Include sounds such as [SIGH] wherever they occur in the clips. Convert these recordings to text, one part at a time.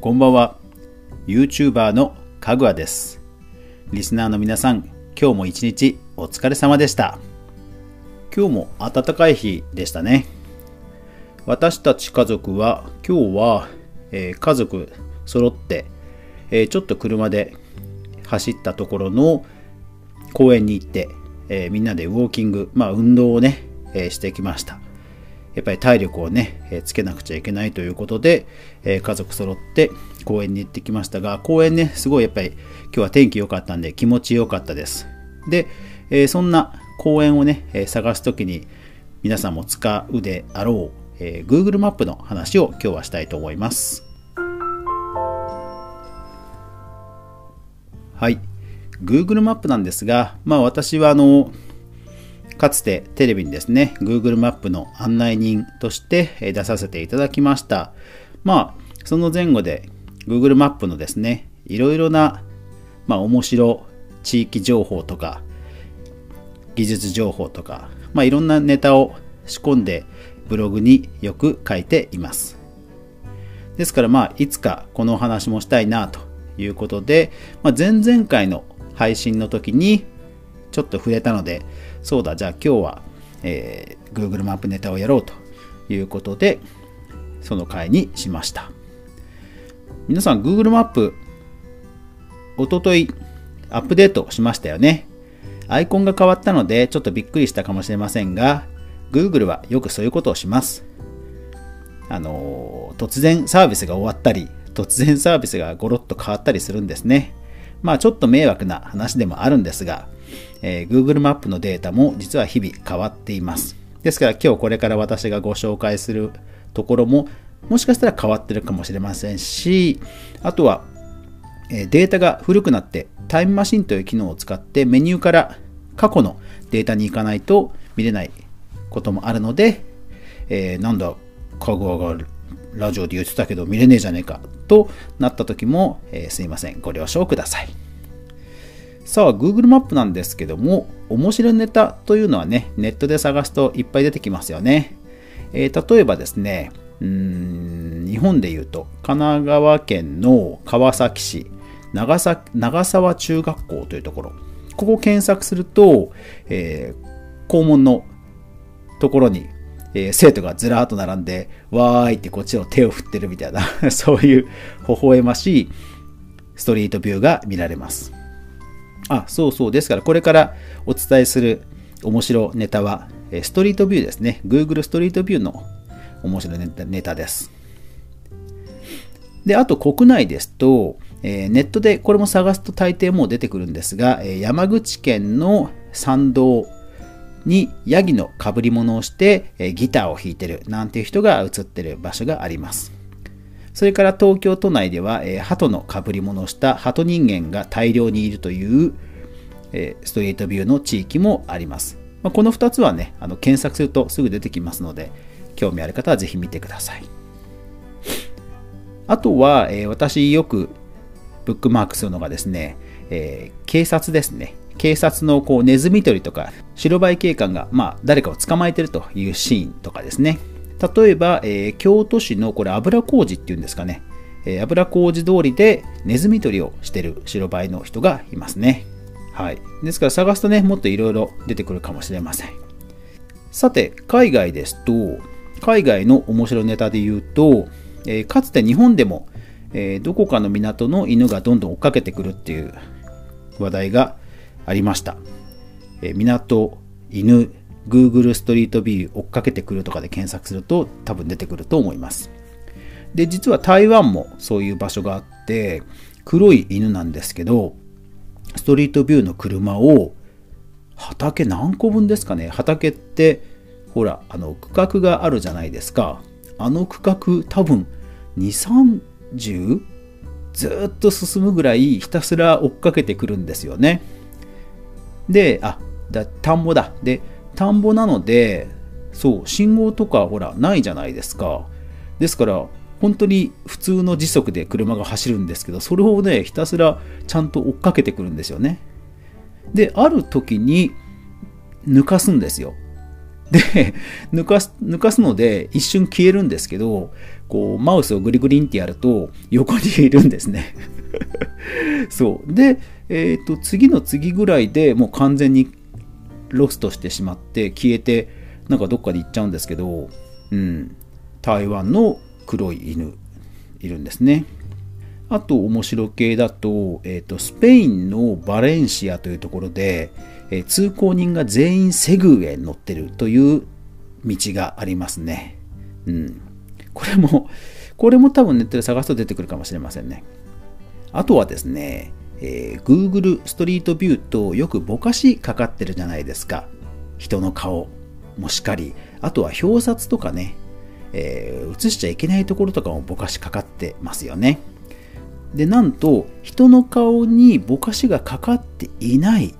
こんばんは。YouTuber のかぐわです。リスナーの皆さん、今日も一日お疲れ様でした。今日も暖かい日でしたね。私たち家族は今日は、えー家族揃って、えーちょっと車で走ったところの公園に行って、えーみんなでウォーキング、まあ運動をね、えーしてきました。やっぱり体力をね、えつけなくちゃいけないということで、え家族揃って公園に行ってきましたが、公園ね、すごいやっぱり今日は天気良かったんで気持ちよかったです。で、えそんな公園をね、え探すときに皆さんも使うであろう、えー Google マップの話を今日はしたいと思います。はい。Google マップなんですが、まあ私はあの、かつてテレビにですね、Google マップの案内人として出させていただきました。まあ、その前後で Google マップのですね、いろいろな、まあ面白地域情報とか、技術情報とか、まあいろんなネタを仕込んでブログによく書いています。ですからまあいつかこのお話もしたいなということで、まあ、前々回の配信の時にちょっと触れたのでそうだじゃあ今日は、えー Google マップネタをやろうということでその回にしました。皆さん Google マップおとといアップデートしましたよね。アイコンが変わったのでちょっとびっくりしたかもしれませんが Google はよくそういうことをします。あの突然サービスが終わったり突然サービスがゴロッと変わったりするんですね。まあちょっと迷惑な話でもあるんですが、えー Google マップのデータも実は日々変わっています。ですから今日これから私がご紹介するところももしかしたら変わってるかもしれませんしあとはえデータが古くなってタイムマシンという機能を使ってメニューから過去のデータに行かないと見れないこともあるので、えーなんだかぐわがラジオで言ってたけど見れねえじゃねえかとなった時も、えーすいません。ご了承ください。さあ Google マップなんですけども面白いネタというのはねネットで探すといっぱい出てきますよね、えー例えばですねうん日本でいうと神奈川県の川崎市長さ長沢中学校というところ。ここを検索すると、えー校門のところに、えー生徒がずらーっと並んでわーいってこっちを手を振ってるみたいな [LAUGHS] そういう微笑ましいストリートビューが見られます。あそうそう。ですからこれからお伝えする面白ネタはストリートビューですね。Google ストリートビューの面白いネタネタです。で、あと国内ですと、えーネットでこれも探すと大抵もう出てくるんですが、えー山口県の山道にヤギの被り物をして、えーギターを弾いてるなんていう人が映ってる場所があります。それから東京都内では、えー鳩の被り物をした鳩人間が大量にいるという、えーストリートビューの地域もあります。まあ、この2つはね、あの検索するとすぐ出てきますので、興味ある方はぜひ見てください。あとは、えー私よくブックマークするのがですね、えー警察ですね。警察のこうネズミ捕りとか白バイ警官が、まあ、誰かを捕まえてるというシーンとかですね。例えば、えー京都市のこれ油小路っていうんですかね。えー油小路通りでネズミ捕りをしてる白バイの人がいますね。はい。ですから探すとね、もっといろいろ出てくるかもしれません。さて、海外ですと、海外の面白ネタで言うと、えーかつて日本でも、えーどこかの港の犬がどんどん追っかけてくるっていう話題がありました。えー港、犬、Google ストリートビュー追っかけてくるとかで検索すると多分出てくると思います。で、実は台湾もそういう場所があって、黒い犬なんですけど、ストリートビューの車を畑何個分ですかね？畑ってほらあの区画があるじゃないですか。あの区画多分230ずっと進むぐらいひたすら追っかけてくるんですよね。であだ田んぼだ。で田んぼなのでそう信号とかほらないじゃないですかですから本当に普通の時速で車が走るんですけどそれをねひたすらちゃんと追っかけてくるんですよねである時に抜かすんですよで、[LAUGHS] 抜かす、抜かすので一瞬消えるんですけど、こう、マウスをグリグリンってやると横にいるんですね。[LAUGHS] そう。で、えっ、ー、と、次の次ぐらいでもう完全にロストしてしまって消えて、なんかどっかで行っちゃうんですけど、うん。台湾の黒い犬いるんですね。あと面白系だと、え、ー、と、スペインのバレンシアというところで、え通行人が全員セグウェイに乗ってるという道がありますね。うん。これも、これも多分ネットで探すと出てくるかもしれませんね。あとはですね、えー、Google ストリートビューとよくぼかしかかってるじゃないですか。人の顔もしかり、あとは表札とかね、えー、映しちゃいけないところとかもぼかしかかってますよね。で、なんと、人の顔にぼかしがかかっていない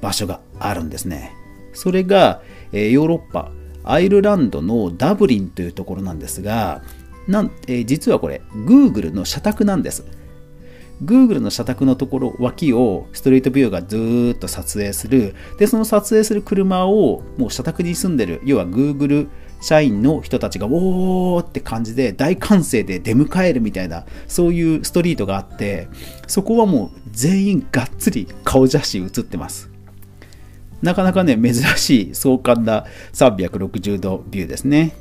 場所があるんですね。それが、えー、ヨーロッパ、アイルランドのダブリンというところなんですが、なんえー、実はこれ、Google の社宅なんです。Google の社宅のところ、脇をストリートビューがずーっと撮影する。で、その撮影する車を、もう社宅に住んでる、要は Google 社員の人たちが、おーって感じで大歓声で出迎えるみたいな、そういうストリートがあって、そこはもう全員がっつり顔写真写ってます。なかなかね、珍しい壮観な360度ビューですね。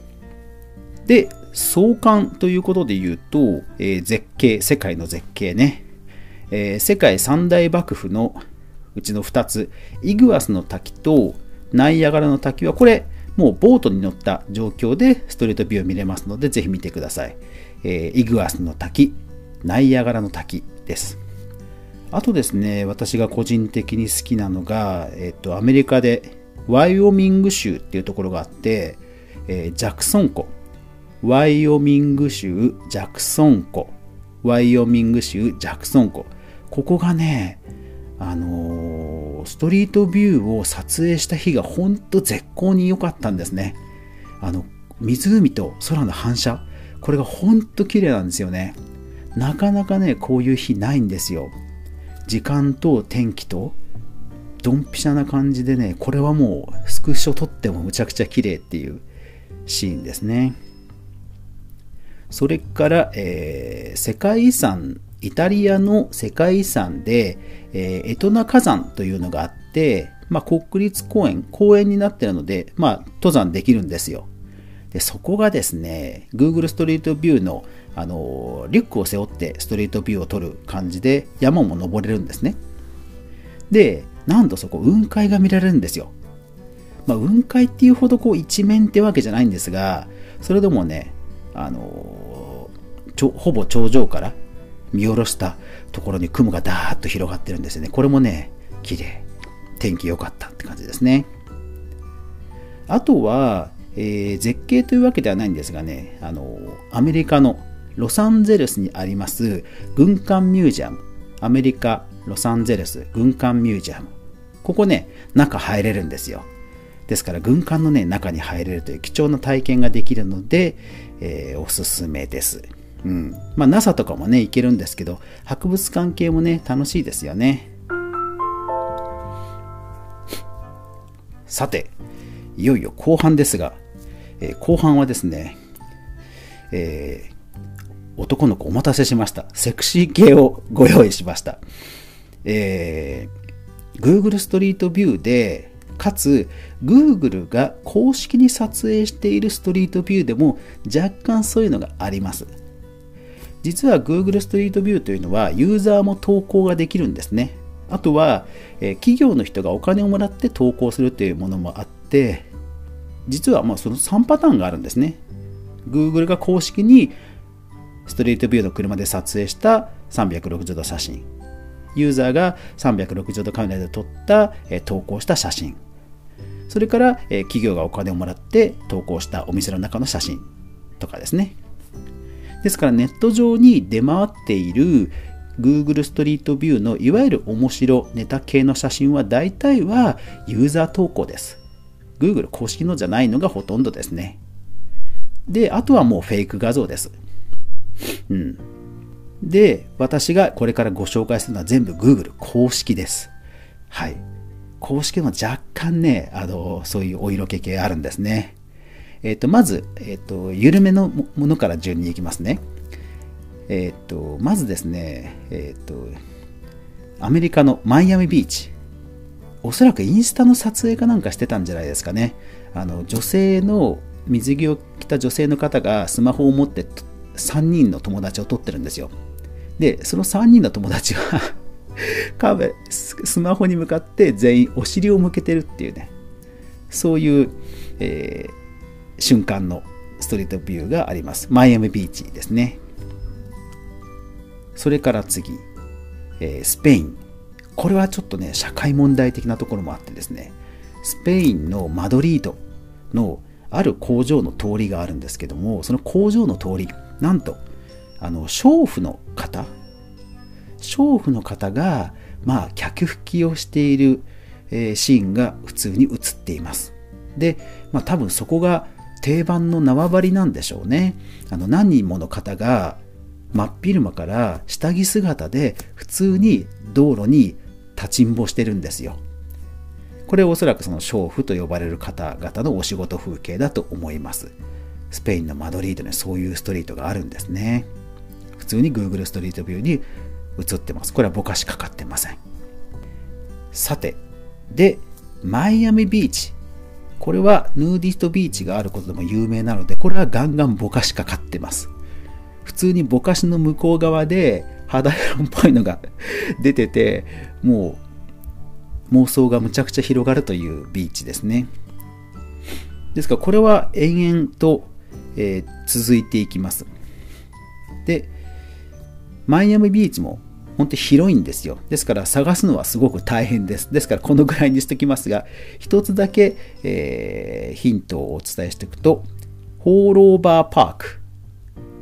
で、壮観ということで言うと、えー、絶景、世界の絶景ね。えー、世界三大幕府のうちの2つ、イグアスの滝とナイアガラの滝は、これ、もうボートに乗った状況でストリートビューを見れますので、ぜひ見てください。えー、イグアスの滝、ナイアガラの滝です。あとですね、私が個人的に好きなのが、えっと、アメリカでワイオミング州っていうところがあって、えー、ジャクソン湖。ワイオミング州ジャクソン湖。ワイオミング州ジャクソン湖。ここがね、あのー、ストリートビューを撮影した日がほんと絶好に良かったんですね。あの、湖と空の反射。これがほんと綺麗なんですよね。なかなかね、こういう日ないんですよ。時間と天気とドンピシャな感じでねこれはもうスクショ撮ってもむちゃくちゃ綺麗っていうシーンですねそれから、えー、世界遺産イタリアの世界遺産で、えー、エトナ火山というのがあって、まあ、国立公園公園になってるので、まあ、登山できるんですよ。でそこがですね Google ストリートビューのあのリュックを背負ってストリートビューを撮る感じで山も登れるんですね。でなんとそこ雲海が見られるんですよ、まあ、雲海っていうほどこう一面ってわけじゃないんですがそれでもねあのちょほぼ頂上から見下ろしたところに雲がダーッと広がってるんですよねこれもね綺麗天気良かったって感じですねあとは、えー、絶景というわけではないんですがねあのアメリカのロサンゼルスにあります軍艦ミュージアム。アメリカ、ロサンゼルス軍艦ミュージアム。ここね、中入れるんですよ。ですから軍艦のね、中に入れるという貴重な体験ができるので、えー、おすすめです。うん。まあ NASA とかもね、行けるんですけど、博物館系もね、楽しいですよね。さて、いよいよ後半ですが、えー、後半はですね、え男の子お待たせしました。セクシー系をご用意しました。えー、Google ストリートビューで、かつ Google が公式に撮影しているストリートビューでも若干そういうのがあります。実は Google ストリートビューというのはユーザーも投稿ができるんですね。あとは、えー、企業の人がお金をもらって投稿するというものもあって、実はまあその3パターンがあるんですね。Google が公式にストリートビューの車で撮影した360度写真ユーザーが360度カメラで撮った、え投稿した写真それから、え企業がお金をもらって投稿したお店の中の写真とかですねですからネット上に出回っている Google ストリートビューのいわゆる面白ネタ系の写真は大体はユーザー投稿です Google 公式のじゃないのがほとんどですねであとはもうフェイク画像ですうん。で、私がこれからご紹介するのは全部 Google 公式です。はい。公式も若干ね、あの、そういうお色気系あるんですね。えっ、ー、と、まず、えっ、ー、と、緩めのものから順にいきますね。えっ、ー、と、まずですね、えっ、と、アメリカのマイアミビーチ。おそらくインスタの撮影かなんかしてたんじゃないですかね。あの、女性の、水着を着た女性の方がスマホを持って3人の友達を撮ってるんですよ。で、その3人の友達は [LAUGHS] カーベスマホに向かって全員お尻を向けてるっていうね、そういう、えー、瞬間のストリートビューがあります。マイアミビーチですね。それから次、えー、スペイン。これはちょっとね、社会問題的なところもあってですね、スペインのマドリードのある工場の通りがあるんですけども、その工場の通り、なんと、あの、娼婦の方、娼婦の方が、まあ、客引きをしている、えー、シーンが普通に映っています。で、まあ、多分そこが定番の縄張りなんでしょうね。あの何人もの方が真っ昼間から下着姿で普通に道路に立ちんぼしてるんですよ。これおそらくその娼婦と呼ばれる方々のお仕事風景だと思います。スペインのマドリードにそういうストリートがあるんですね。普通に Google ストリートビューに映ってます。これはぼかしかかってません。さて、で、マイアミビーチ。これはヌーディストビーチがあることでも有名なので、これはガンガンぼかしかかってます。普通にぼかしの向こう側で肌色っぽいのが [LAUGHS] 出てて、もう妄想がむちゃくちゃ広がるというビーチですね。ですからこれは延々と、えー、続いていきます。で、マイアミビーチも本当に広いんですよ。ですから探すのはすごく大変です。ですからこのぐらいにしておきますが、一つだけ、えー、ヒントをお伝えしておくと、ホールオーバーパーク。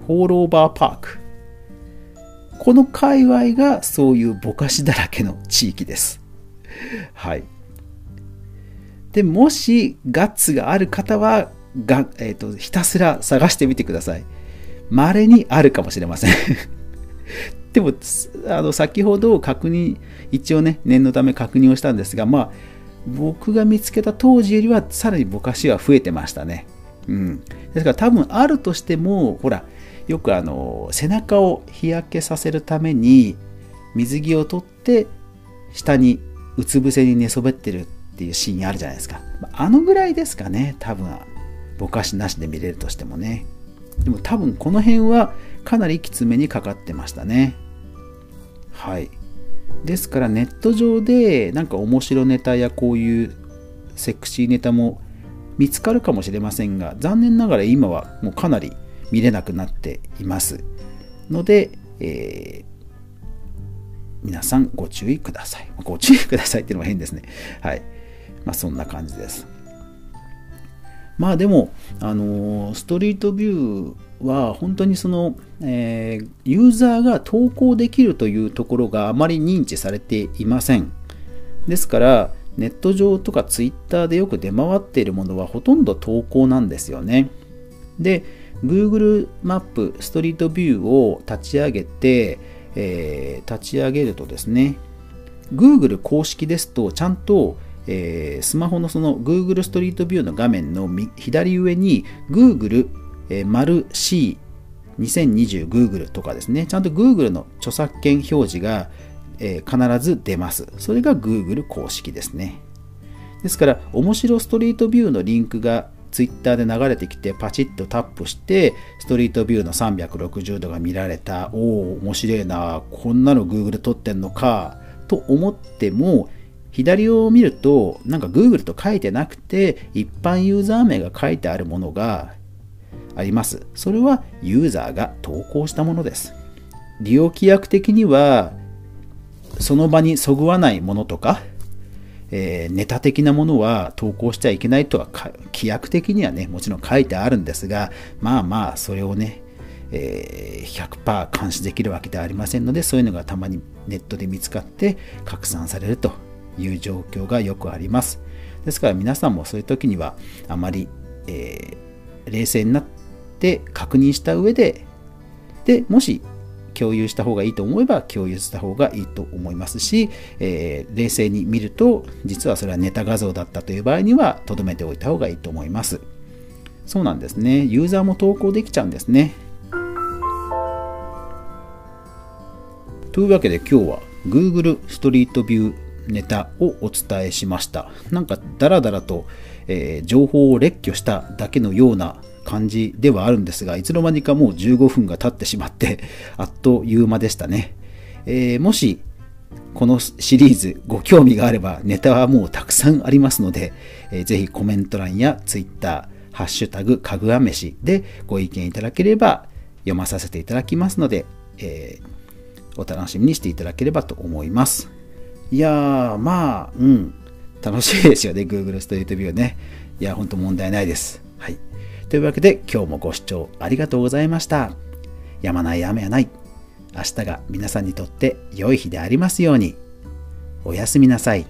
ホールオーバーパーク。この界隈がそういうぼかしだらけの地域です。はい。で、もしガッツがある方は、がえーと、とひたすら探してみてください。稀にあるかもしれません [LAUGHS] でも、あの、先ほど確認、一応ね、念のため確認をしたんですが、まあ、僕が見つけた当時よりはさらにぼかしは増えてましたね。うん。ですから多分あるとしても、ほら、よくあの、背中を日焼けさせるために、水着を取って、下にうつ伏せに寝そべってるっていうシーンあるじゃないですか。あのぐらいですかね、多分、ぼかしなしで見れるとしてもね。でも多分この辺はかなりきつめにかかってましたね。はい。ですからネット上でなんか面白ネタやこういうセクシーネタも見つかるかもしれませんが残念ながら今はもうかなり見れなくなっています。ので、えー、皆さんご注意ください。ご注意くださいっていうのは変ですね。はい。まあそんな感じです。まあでもあのストリートビューは本当にその、えー、ユーザーが投稿できるというところがあまり認知されていません。ですからネット上とかツイッターでよく出回っているものはほとんど投稿なんですよね。で Google マップストリートビューを立ち上げて、えー、立ち上げるとですね Google 公式ですとちゃんとえー、スマホのその Google ストリートビューの画面の左上に Google えー、丸 C2020Google とかですね、ちゃんと Google の著作権表示が、えー、必ず出ます。それが Google 公式ですね。ですから、面白ストリートビューのリンクが Twitter で流れてきてパチッとタップしてストリートビューの360度が見られたおお面白いなこんなの Google 撮ってんのかと思っても左を見るとなんか Google と書いてなくて一般ユーザー名が書いてあるものがあります。それはユーザーが投稿したものです。利用規約的には、その場にそぐわないものとか、えー、ネタ的なものは投稿しちゃいけないとは規約的にはね、もちろん書いてあるんですが、まあまあ、それをね、えー、100%監視できるわけではありませんので、そういうのがたまにネットで見つかって拡散されるという状況がよくあります。ですから皆さんもそういう時にはあまり、えー、冷静になって確認した上で、で、もし共有した方がいいと思えば共有した方がいいと思いますし、えー、冷静に見ると実はそれはネタ画像だったという場合には留めておいた方がいいと思います。そうなんですね。ユーザーも投稿できちゃうんですね。というわけで今日は Google ストリートビューネタをお伝えしましたなんかダラダラと、えー、情報を列挙しただけのような感じではあるんですが、いつの間にかもう15分が経ってしまって、[LAUGHS] あっという間でしたね。えー、もし、このシリーズご興味があれば、ネタはもうたくさんありますので、えー、ぜひコメント欄や Twitter、ハッシュタグかぐわ飯でご意見いただければ読まさせていただきますので、えー、お楽しみにしていただければと思います。いやー、まあ、うん、楽しいですよね、Google ストリートビューね。いや、ほんと問題ないです。はい。というわけで今日もご視聴ありがとうございました。やまない雨はない。明日が皆さんにとって良い日でありますように。おやすみなさい。